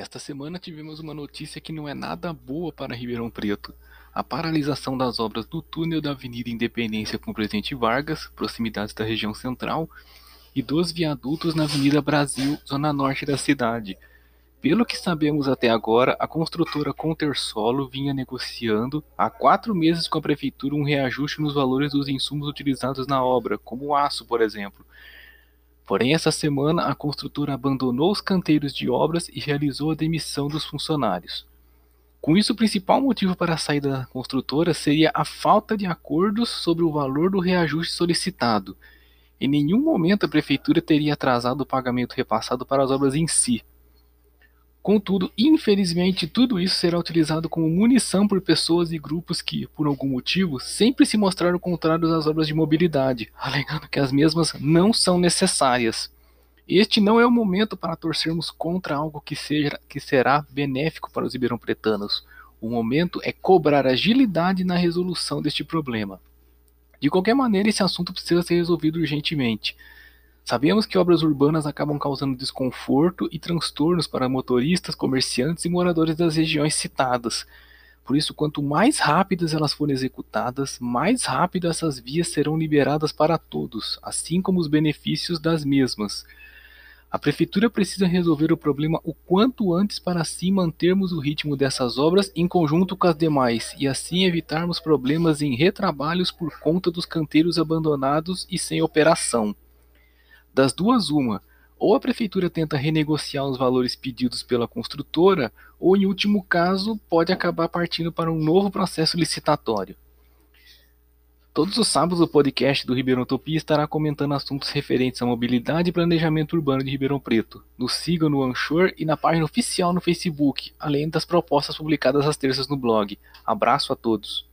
Esta semana tivemos uma notícia que não é nada boa para Ribeirão Preto. A paralisação das obras do túnel da Avenida Independência com Presidente Vargas, proximidades da região central, e dos viadutos na Avenida Brasil, zona norte da cidade. Pelo que sabemos até agora, a construtora Contersolo vinha negociando há quatro meses com a prefeitura um reajuste nos valores dos insumos utilizados na obra, como o aço, por exemplo. Porém, essa semana a construtora abandonou os canteiros de obras e realizou a demissão dos funcionários. Com isso, o principal motivo para a saída da construtora seria a falta de acordos sobre o valor do reajuste solicitado. Em nenhum momento a prefeitura teria atrasado o pagamento repassado para as obras em si. Contudo, infelizmente, tudo isso será utilizado como munição por pessoas e grupos que, por algum motivo, sempre se mostraram contrários às obras de mobilidade, alegando que as mesmas não são necessárias. Este não é o momento para torcermos contra algo que, seja, que será benéfico para os ribeirão-pretanos. O momento é cobrar agilidade na resolução deste problema. De qualquer maneira, esse assunto precisa ser resolvido urgentemente. Sabemos que obras urbanas acabam causando desconforto e transtornos para motoristas, comerciantes e moradores das regiões citadas. Por isso, quanto mais rápidas elas forem executadas, mais rápido essas vias serão liberadas para todos, assim como os benefícios das mesmas. A prefeitura precisa resolver o problema o quanto antes para assim mantermos o ritmo dessas obras em conjunto com as demais e assim evitarmos problemas em retrabalhos por conta dos canteiros abandonados e sem operação. Das duas, uma. Ou a prefeitura tenta renegociar os valores pedidos pela construtora, ou, em último caso, pode acabar partindo para um novo processo licitatório. Todos os sábados o podcast do Ribeirão Utopia estará comentando assuntos referentes à mobilidade e planejamento urbano de Ribeirão Preto. Nos sigam no Anchor e na página oficial no Facebook, além das propostas publicadas às terças no blog. Abraço a todos.